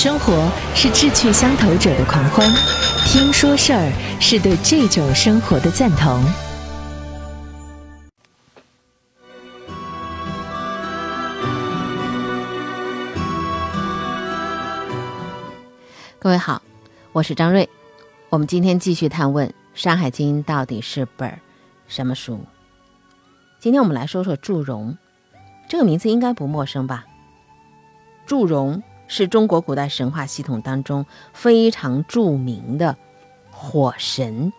生活是志趣相投者的狂欢，听说事儿是对这种生活的赞同。各位好，我是张瑞，我们今天继续探问《山海经》到底是本什么书？今天我们来说说祝融，这个名字应该不陌生吧？祝融是中国古代神话系统当中非常著名的火神，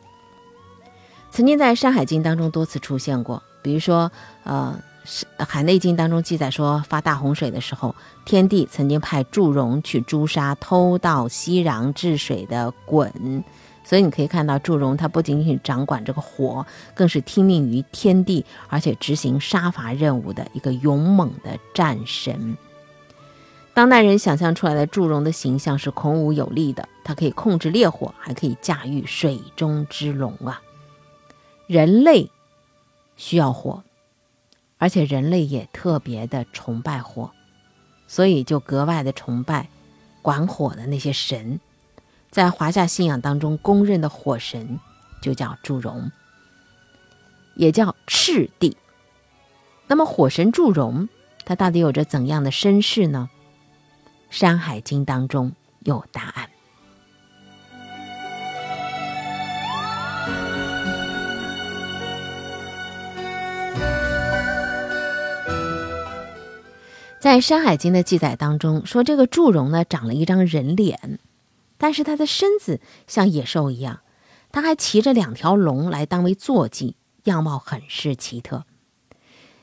曾经在《山海经》当中多次出现过。比如说，呃，《海内经》当中记载说，发大洪水的时候，天帝曾经派祝融去诛杀偷盗熙壤治水的鲧。所以你可以看到，祝融他不仅仅掌管这个火，更是听命于天地，而且执行杀伐任务的一个勇猛的战神。当代人想象出来的祝融的形象是孔武有力的，他可以控制烈火，还可以驾驭水中之龙啊！人类需要火，而且人类也特别的崇拜火，所以就格外的崇拜管火的那些神。在华夏信仰当中，公认的火神就叫祝融，也叫赤帝。那么，火神祝融他到底有着怎样的身世呢？《山海经》当中有答案。在《山海经》的记载当中说，这个祝融呢长了一张人脸，但是他的身子像野兽一样，他还骑着两条龙来当为坐骑，样貌很是奇特。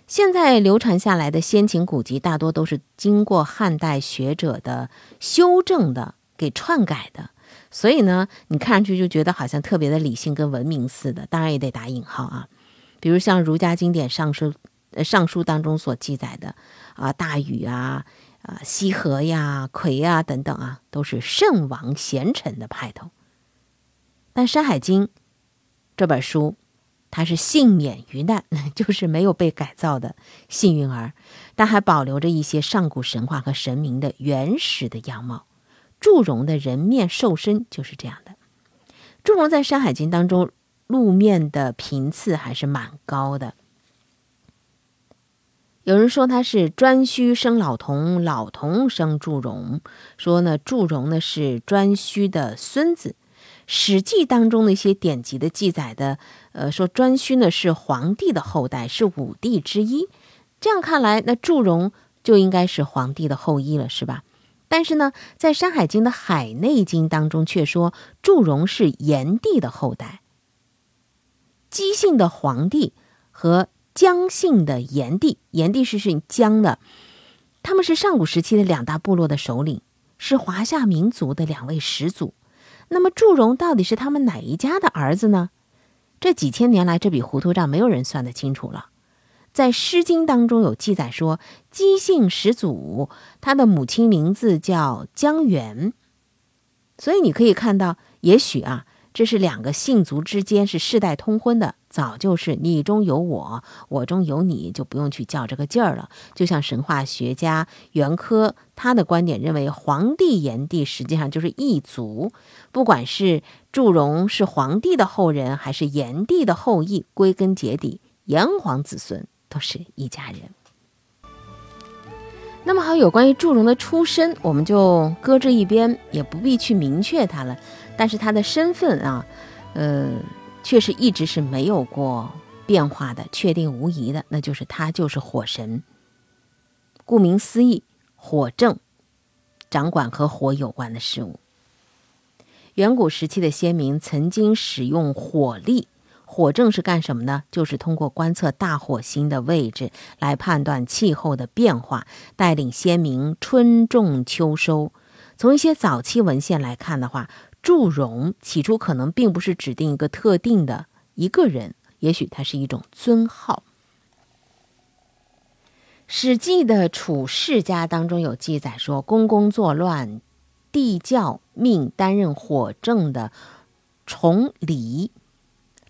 现在流传下来的先秦古籍大多都是经过汉代学者的修正的，给篡改的，所以呢，你看上去就觉得好像特别的理性跟文明似的，当然也得打引号啊。比如像儒家经典《尚书》呃《尚书》当中所记载的啊，大禹啊、啊羲和呀、夔呀等等啊，都是圣王贤臣的派头。但《山海经》这本书。他是幸免于难，就是没有被改造的幸运儿，但还保留着一些上古神话和神明的原始的样貌。祝融的人面兽身就是这样的。祝融在《山海经》当中露面的频次还是蛮高的。有人说他是颛顼生老童，老童生祝融，说呢祝融呢是颛顼的孙子。《史记》当中的一些典籍的记载的，呃，说颛顼呢是黄帝的后代，是五帝之一。这样看来，那祝融就应该是黄帝的后裔了，是吧？但是呢，在《山海经》的《海内经》当中却说祝融是炎帝的后代。姬姓的黄帝和姜姓的炎帝，炎帝是姓姜的，他们是上古时期的两大部落的首领，是华夏民族的两位始祖。那么祝融到底是他们哪一家的儿子呢？这几千年来，这笔糊涂账没有人算得清楚了。在《诗经》当中有记载说，姬姓始祖，他的母亲名字叫姜原，所以你可以看到，也许啊。这是两个姓族之间是世代通婚的，早就是你中有我，我中有你，就不用去较这个劲儿了。就像神话学家袁科他的观点认为，黄帝、炎帝实际上就是一族，不管是祝融是黄帝的后人，还是炎帝的后裔，归根结底，炎黄子孙都是一家人。那么好，有关于祝融的出身，我们就搁置一边，也不必去明确他了。但是他的身份啊，呃，确实一直是没有过变化的，确定无疑的，那就是他就是火神。顾名思义，火正，掌管和火有关的事物。远古时期的先民曾经使用火力，火正是干什么呢？就是通过观测大火星的位置来判断气候的变化，带领先民春种秋收。从一些早期文献来看的话，祝融起初可能并不是指定一个特定的一个人，也许他是一种尊号。《史记》的楚世家当中有记载说，公公作乱，帝教命担任火正的崇黎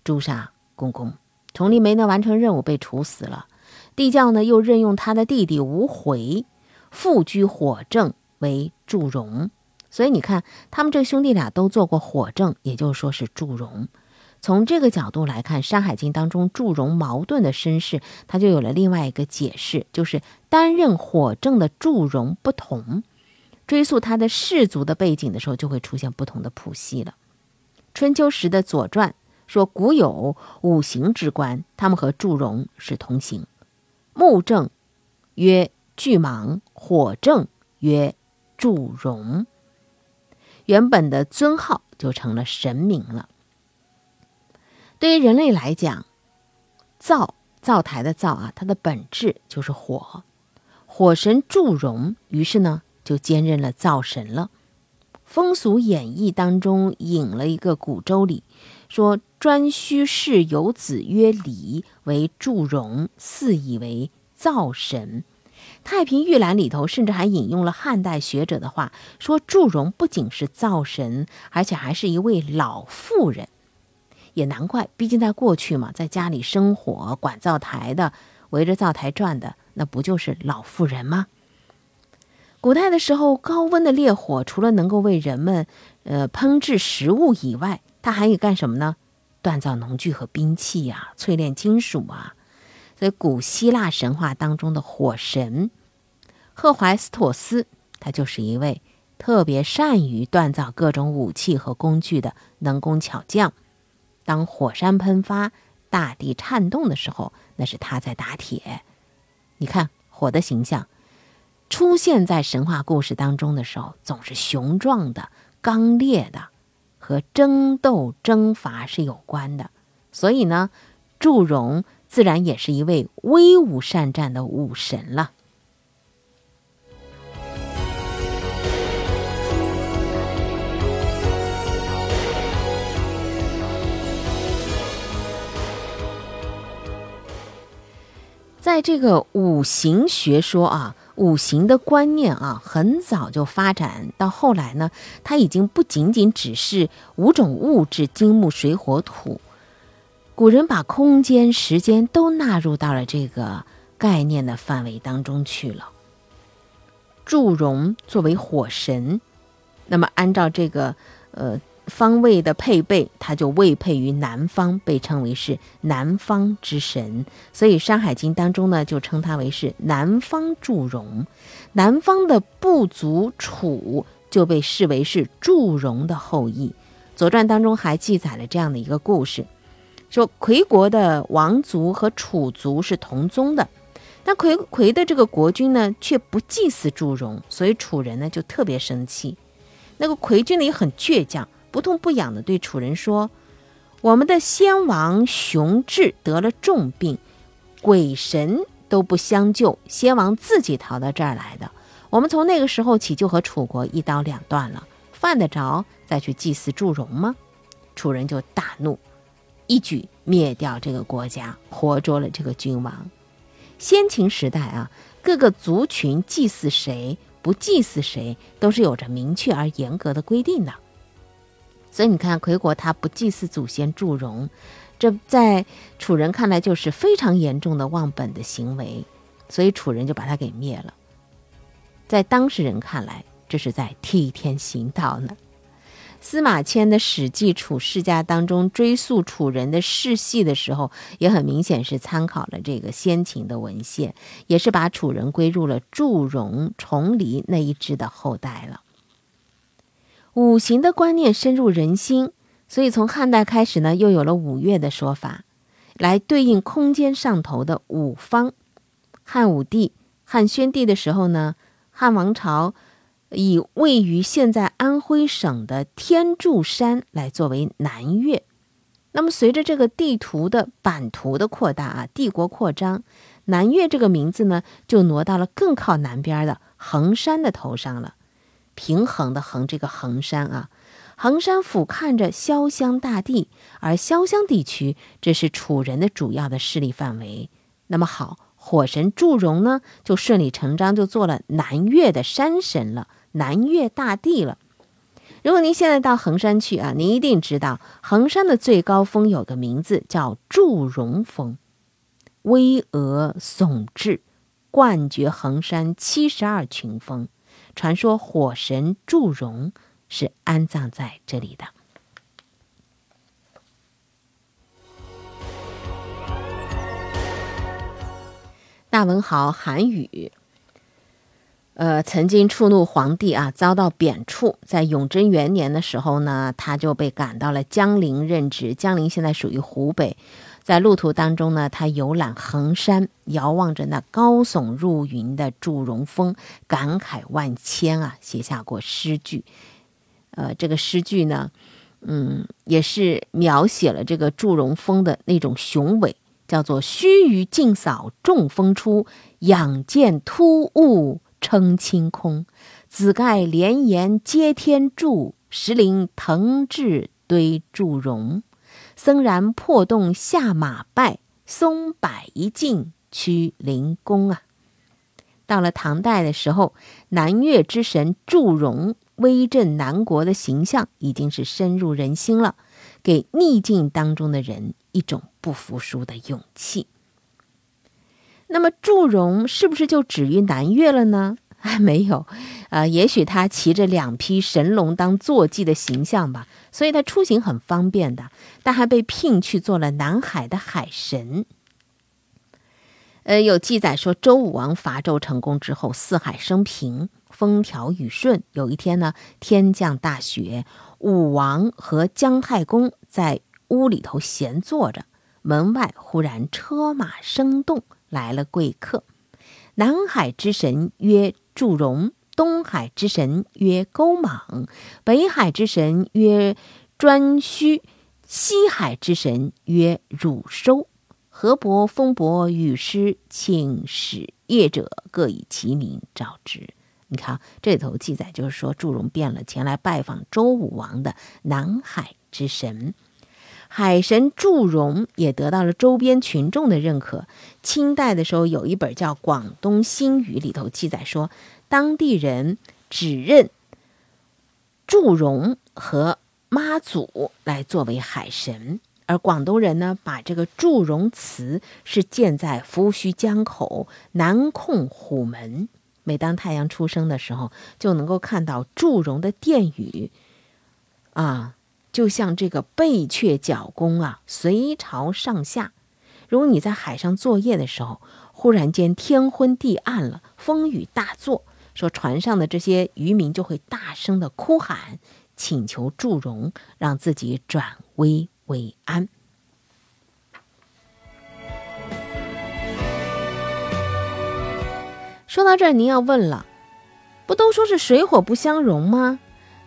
诛杀公公，崇黎没能完成任务被处死了。帝教呢又任用他的弟弟无回复居火正为祝融。所以你看，他们这兄弟俩都做过火正，也就是说是祝融。从这个角度来看，《山海经》当中祝融矛盾的身世，他就有了另外一个解释，就是担任火正的祝融不同。追溯他的氏族的背景的时候，就会出现不同的谱系了。春秋时的《左传》说，古有五行之官，他们和祝融是同行。木正曰巨蟒，火正曰祝融。原本的尊号就成了神明了。对于人类来讲，灶灶台的灶啊，它的本质就是火。火神祝融，于是呢就兼任了灶神了。风俗演义当中引了一个古周礼，说颛顼氏有子曰礼，为祝融，祀以为灶神。太平御览里头甚至还引用了汉代学者的话，说祝融不仅是灶神，而且还是一位老妇人。也难怪，毕竟在过去嘛，在家里生火、管灶台的、围着灶台转的，那不就是老妇人吗？古代的时候，高温的烈火除了能够为人们呃烹制食物以外，它还可以干什么呢？锻造农具和兵器呀，淬炼金属啊。所以，古希腊神话当中的火神赫淮斯托斯，他就是一位特别善于锻造各种武器和工具的能工巧匠。当火山喷发、大地颤动的时候，那是他在打铁。你看火的形象出现在神话故事当中的时候，总是雄壮的、刚烈的，和争斗、征伐是有关的。所以呢，祝融自然也是一位威武善战的武神了。在这个五行学说啊，五行的观念啊，很早就发展到后来呢，它已经不仅仅只是五种物质金木水火土，古人把空间、时间都纳入到了这个概念的范围当中去了。祝融作为火神，那么按照这个呃。方位的配备，它就位配于南方，被称为是南方之神。所以《山海经》当中呢，就称它为是南方祝融。南方的部族楚就被视为是祝融的后裔。《左传》当中还记载了这样的一个故事，说魁国的王族和楚族是同宗的，但魁魁的这个国君呢，却不祭祀祝融，所以楚人呢就特别生气。那个魁君呢也很倔强。不痛不痒地对楚人说：“我们的先王熊志得了重病，鬼神都不相救，先王自己逃到这儿来的。我们从那个时候起就和楚国一刀两断了，犯得着再去祭祀祝融吗？”楚人就大怒，一举灭掉这个国家，活捉了这个君王。先秦时代啊，各个族群祭祀谁不祭祀谁，都是有着明确而严格的规定的。所以你看，魁国他不祭祀祖先祝融，这在楚人看来就是非常严重的忘本的行为，所以楚人就把他给灭了。在当事人看来，这是在替天行道呢。司马迁的《史记·楚世家》当中追溯楚人的世系的时候，也很明显是参考了这个先秦的文献，也是把楚人归入了祝融、重黎那一支的后代了。五行的观念深入人心，所以从汉代开始呢，又有了五岳的说法，来对应空间上头的五方。汉武帝、汉宣帝的时候呢，汉王朝以位于现在安徽省的天柱山来作为南岳。那么随着这个地图的版图的扩大啊，帝国扩张，南岳这个名字呢，就挪到了更靠南边的衡山的头上了。平衡的衡，这个衡山啊，衡山俯瞰着潇湘大地，而潇湘地区这是楚人的主要的势力范围。那么好，火神祝融呢，就顺理成章就做了南岳的山神了，南岳大帝了。如果您现在到衡山去啊，您一定知道衡山的最高峰有个名字叫祝融峰，巍峨耸峙，冠绝衡山七十二群峰。传说火神祝融是安葬在这里的。大文豪韩愈，呃，曾经触怒皇帝啊，遭到贬黜。在永贞元年的时候呢，他就被赶到了江陵任职。江陵现在属于湖北。在路途当中呢，他游览衡山，遥望着那高耸入云的祝融峰，感慨万千啊，写下过诗句。呃，这个诗句呢，嗯，也是描写了这个祝融峰的那种雄伟。叫做须臾尽扫众峰出，仰见突兀称清空。紫盖连岩接天柱，石林腾峙堆祝融。僧然破洞下马拜，松柏一径趋灵宫啊！到了唐代的时候，南岳之神祝融威震南国的形象已经是深入人心了，给逆境当中的人一种。不服输的勇气。那么祝融是不是就止于南岳了呢？还 没有，呃，也许他骑着两匹神龙当坐骑的形象吧，所以他出行很方便的。但还被聘去做了南海的海神。呃，有记载说，周武王伐纣成功之后，四海升平，风调雨顺。有一天呢，天降大雪，武王和姜太公在屋里头闲坐着。门外忽然车马声动，来了贵客。南海之神曰祝融，东海之神曰勾莽，北海之神曰颛顼，西海之神曰汝收。河伯、风伯、雨师，请使业者各以其名召之。你看这里头记载，就是说祝融变了，前来拜访周武王的南海之神。海神祝融也得到了周边群众的认可。清代的时候，有一本叫《广东新语》，里头记载说，当地人只认祝融和妈祖来作为海神，而广东人呢，把这个祝融祠是建在扶须江口南控虎门。每当太阳出生的时候，就能够看到祝融的殿宇，啊。就像这个背阙角弓啊，随朝上下。如果你在海上作业的时候，忽然间天昏地暗了，风雨大作，说船上的这些渔民就会大声的哭喊，请求祝融让自己转危为安。说到这儿，您要问了，不都说是水火不相容吗？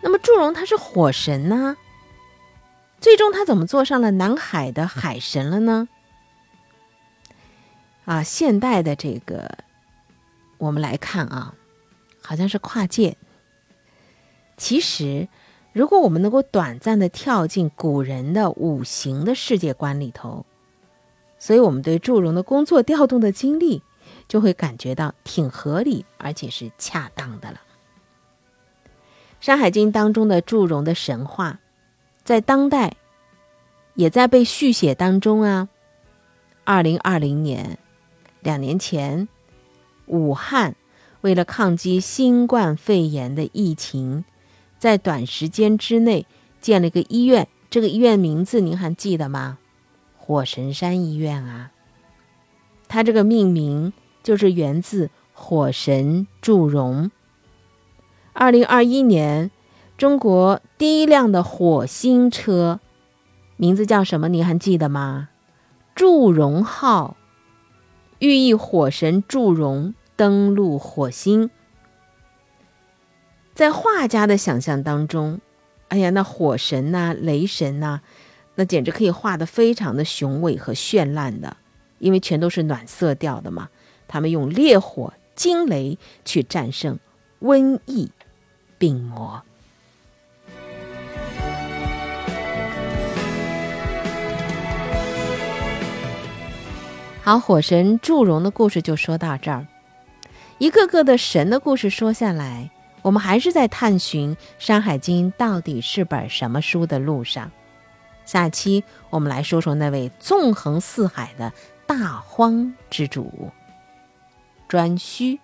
那么祝融他是火神呢？最终他怎么做上了南海的海神了呢？啊，现代的这个，我们来看啊，好像是跨界。其实，如果我们能够短暂的跳进古人的五行的世界观里头，所以我们对祝融的工作调动的经历，就会感觉到挺合理，而且是恰当的了。《山海经》当中的祝融的神话。在当代，也在被续写当中啊。二零二零年，两年前，武汉为了抗击新冠肺炎的疫情，在短时间之内建了一个医院。这个医院名字您还记得吗？火神山医院啊。它这个命名就是源自火神祝融。二零二一年。中国第一辆的火星车，名字叫什么？你还记得吗？祝融号，寓意火神祝融登陆火星。在画家的想象当中，哎呀，那火神呐、雷神呐，那简直可以画的非常的雄伟和绚烂的，因为全都是暖色调的嘛。他们用烈火、惊雷去战胜瘟疫、病魔。好，火神祝融的故事就说到这儿。一个个的神的故事说下来，我们还是在探寻《山海经》到底是本什么书的路上。下期我们来说说那位纵横四海的大荒之主——颛顼。